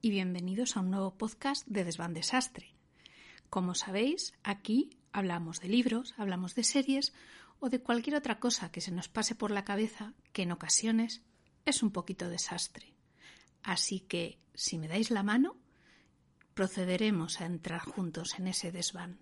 Y bienvenidos a un nuevo podcast de Desván Desastre. Como sabéis, aquí hablamos de libros, hablamos de series o de cualquier otra cosa que se nos pase por la cabeza que en ocasiones es un poquito desastre. Así que, si me dais la mano, procederemos a entrar juntos en ese desván.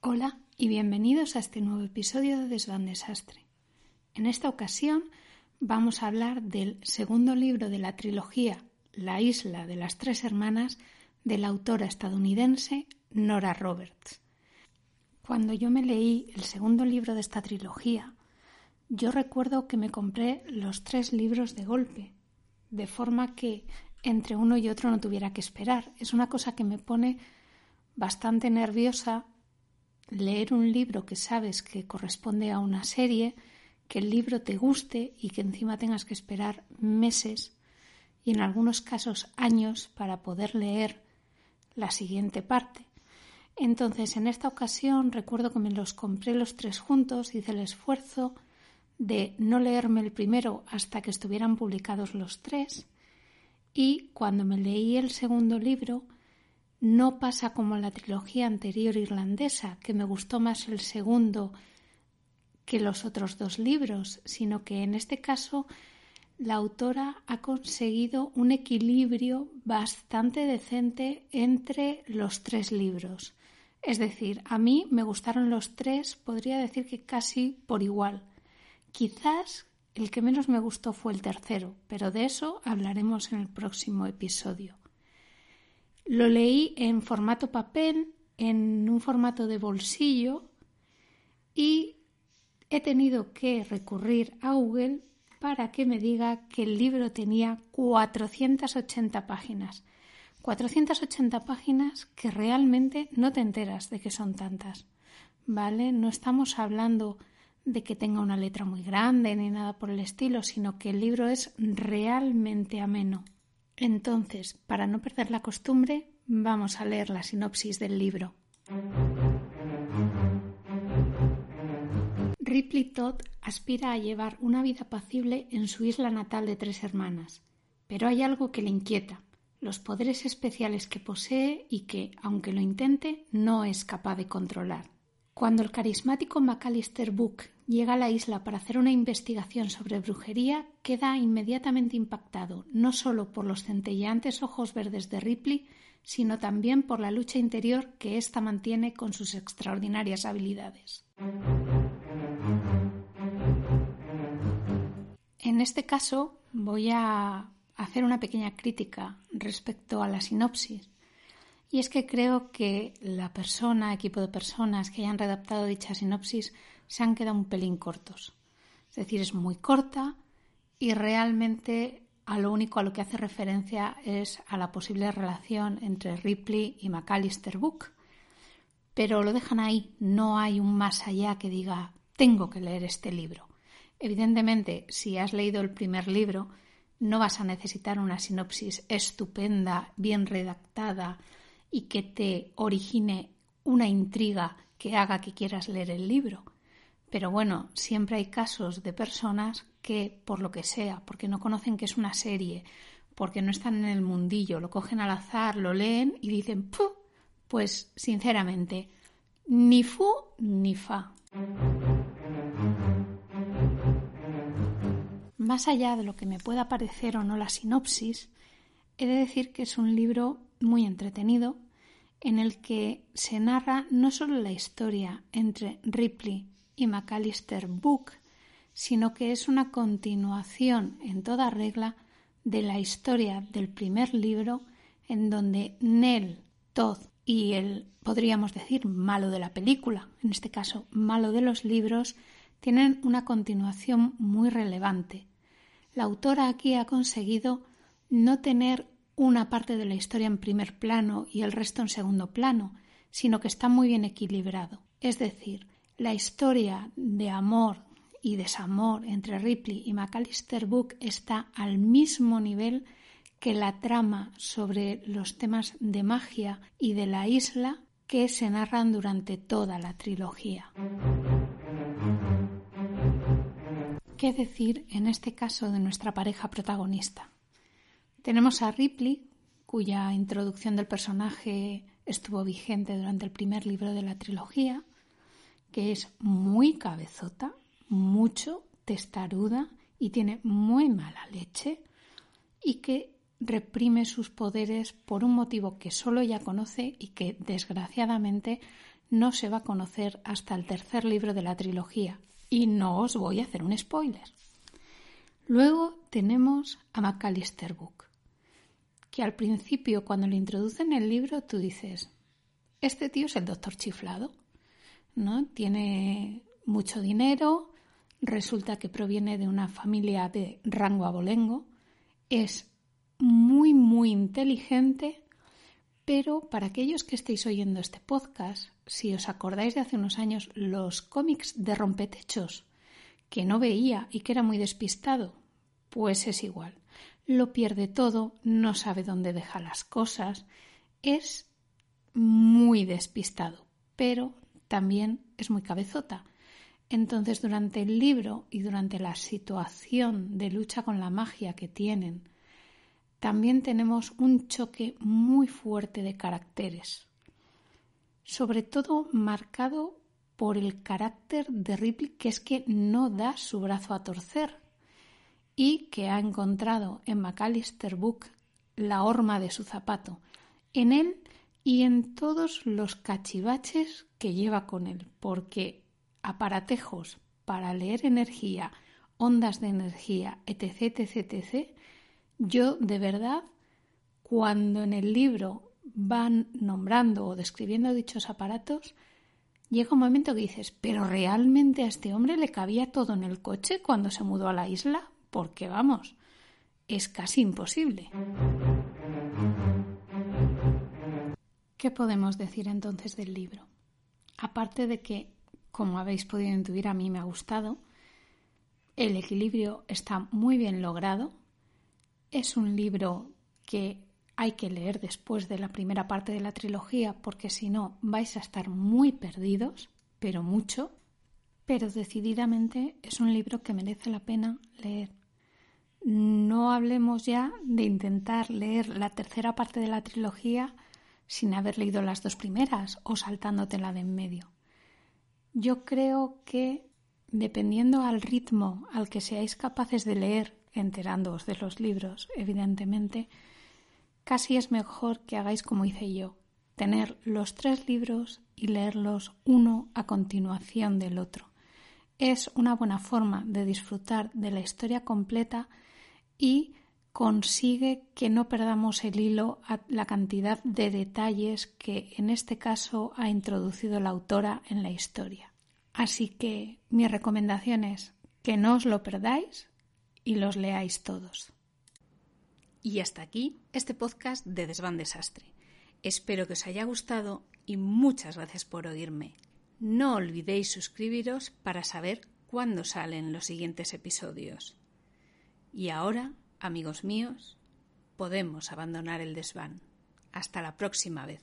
Hola y bienvenidos a este nuevo episodio de Desván Desastre. En esta ocasión vamos a hablar del segundo libro de la trilogía La isla de las tres hermanas de la autora estadounidense Nora Roberts. Cuando yo me leí el segundo libro de esta trilogía, yo recuerdo que me compré los tres libros de golpe, de forma que entre uno y otro no tuviera que esperar. Es una cosa que me pone bastante nerviosa leer un libro que sabes que corresponde a una serie, que el libro te guste y que encima tengas que esperar meses y en algunos casos años para poder leer la siguiente parte. Entonces, en esta ocasión recuerdo que me los compré los tres juntos, hice el esfuerzo de no leerme el primero hasta que estuvieran publicados los tres y cuando me leí el segundo libro no pasa como la trilogía anterior irlandesa, que me gustó más el segundo que los otros dos libros, sino que en este caso la autora ha conseguido un equilibrio bastante decente entre los tres libros. Es decir, a mí me gustaron los tres, podría decir que casi por igual. Quizás el que menos me gustó fue el tercero, pero de eso hablaremos en el próximo episodio. Lo leí en formato papel, en un formato de bolsillo y he tenido que recurrir a Google para que me diga que el libro tenía 480 páginas. 480 páginas que realmente no te enteras de que son tantas. ¿Vale? No estamos hablando de que tenga una letra muy grande ni nada por el estilo, sino que el libro es realmente ameno. Entonces, para no perder la costumbre, vamos a leer la sinopsis del libro. Ripley Todd aspira a llevar una vida apacible en su isla natal de tres hermanas, pero hay algo que le inquieta, los poderes especiales que posee y que, aunque lo intente, no es capaz de controlar. Cuando el carismático Macalister Book llega a la isla para hacer una investigación sobre brujería, queda inmediatamente impactado no solo por los centelleantes ojos verdes de Ripley, sino también por la lucha interior que ésta mantiene con sus extraordinarias habilidades. En este caso voy a hacer una pequeña crítica respecto a la sinopsis y es que creo que la persona, equipo de personas que hayan redactado dicha sinopsis se han quedado un pelín cortos. Es decir, es muy corta y realmente a lo único a lo que hace referencia es a la posible relación entre Ripley y McAllister Book. Pero lo dejan ahí, no hay un más allá que diga tengo que leer este libro. Evidentemente, si has leído el primer libro, no vas a necesitar una sinopsis estupenda, bien redactada, y que te origine una intriga que haga que quieras leer el libro. Pero bueno, siempre hay casos de personas que, por lo que sea, porque no conocen que es una serie, porque no están en el mundillo, lo cogen al azar, lo leen y dicen, ¡puh! Pues sinceramente, ni fu ni fa. Más allá de lo que me pueda parecer o no la sinopsis, he de decir que es un libro muy entretenido en el que se narra no solo la historia entre Ripley y Macalister Book, sino que es una continuación en toda regla de la historia del primer libro en donde Nell, Todd y el, podríamos decir, malo de la película, en este caso malo de los libros, tienen una continuación muy relevante. La autora aquí ha conseguido no tener una parte de la historia en primer plano y el resto en segundo plano, sino que está muy bien equilibrado. Es decir, la historia de amor y desamor entre Ripley y McAllister Book está al mismo nivel que la trama sobre los temas de magia y de la isla que se narran durante toda la trilogía. ¿Qué decir en este caso de nuestra pareja protagonista? Tenemos a Ripley, cuya introducción del personaje estuvo vigente durante el primer libro de la trilogía, que es muy cabezota, mucho testaruda y tiene muy mala leche y que reprime sus poderes por un motivo que solo ella conoce y que desgraciadamente no se va a conocer hasta el tercer libro de la trilogía, y no os voy a hacer un spoiler. Luego tenemos a McAllister Book, que al principio cuando lo introducen en el libro tú dices, este tío es el doctor chiflado, ¿no? Tiene mucho dinero, resulta que proviene de una familia de rango abolengo, es muy, muy inteligente, pero para aquellos que estéis oyendo este podcast, si os acordáis de hace unos años los cómics de rompetechos que no veía y que era muy despistado, pues es igual. Lo pierde todo, no sabe dónde deja las cosas, es muy despistado, pero también es muy cabezota. Entonces, durante el libro y durante la situación de lucha con la magia que tienen, también tenemos un choque muy fuerte de caracteres sobre todo marcado por el carácter de Ripley, que es que no da su brazo a torcer y que ha encontrado en McAllister Book la horma de su zapato, en él y en todos los cachivaches que lleva con él, porque aparatejos para leer energía, ondas de energía, etc., etc., etc., yo de verdad, cuando en el libro van nombrando o describiendo dichos aparatos, llega un momento que dices, pero realmente a este hombre le cabía todo en el coche cuando se mudó a la isla, porque vamos, es casi imposible. ¿Qué podemos decir entonces del libro? Aparte de que, como habéis podido intuir, a mí me ha gustado, el equilibrio está muy bien logrado, es un libro que hay que leer después de la primera parte de la trilogía porque si no vais a estar muy perdidos, pero mucho, pero decididamente es un libro que merece la pena leer. No hablemos ya de intentar leer la tercera parte de la trilogía sin haber leído las dos primeras o saltándotela de en medio. Yo creo que, dependiendo al ritmo al que seáis capaces de leer, enterándoos de los libros, evidentemente, Casi es mejor que hagáis como hice yo, tener los tres libros y leerlos uno a continuación del otro. Es una buena forma de disfrutar de la historia completa y consigue que no perdamos el hilo a la cantidad de detalles que en este caso ha introducido la autora en la historia. Así que mi recomendación es que no os lo perdáis y los leáis todos. Y hasta aquí este podcast de Desván Desastre. Espero que os haya gustado y muchas gracias por oírme. No olvidéis suscribiros para saber cuándo salen los siguientes episodios. Y ahora, amigos míos, podemos abandonar el desván. Hasta la próxima vez.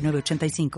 906985.